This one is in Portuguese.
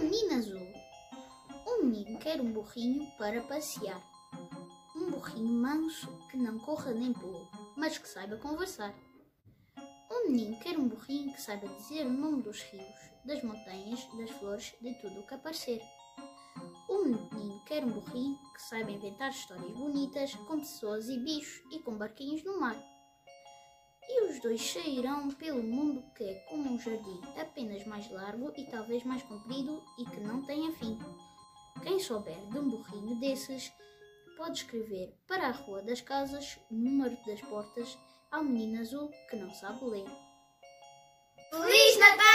Um menino azul. Um menino quer um burrinho para passear. Um burrinho manso que não corra nem pule, mas que saiba conversar. Um menino quer um burrinho que saiba dizer o nome dos rios, das montanhas, das flores, de tudo o que aparecer. Um menino quer um burrinho que saiba inventar histórias bonitas com pessoas e bichos e com barquinhos no mar. Dois sairão pelo mundo que é como um jardim, apenas mais largo e talvez mais comprido e que não tenha fim. Quem souber de um burrinho desses pode escrever para a Rua das Casas, número das portas, ao menino azul que não sabe ler. Feliz Natal!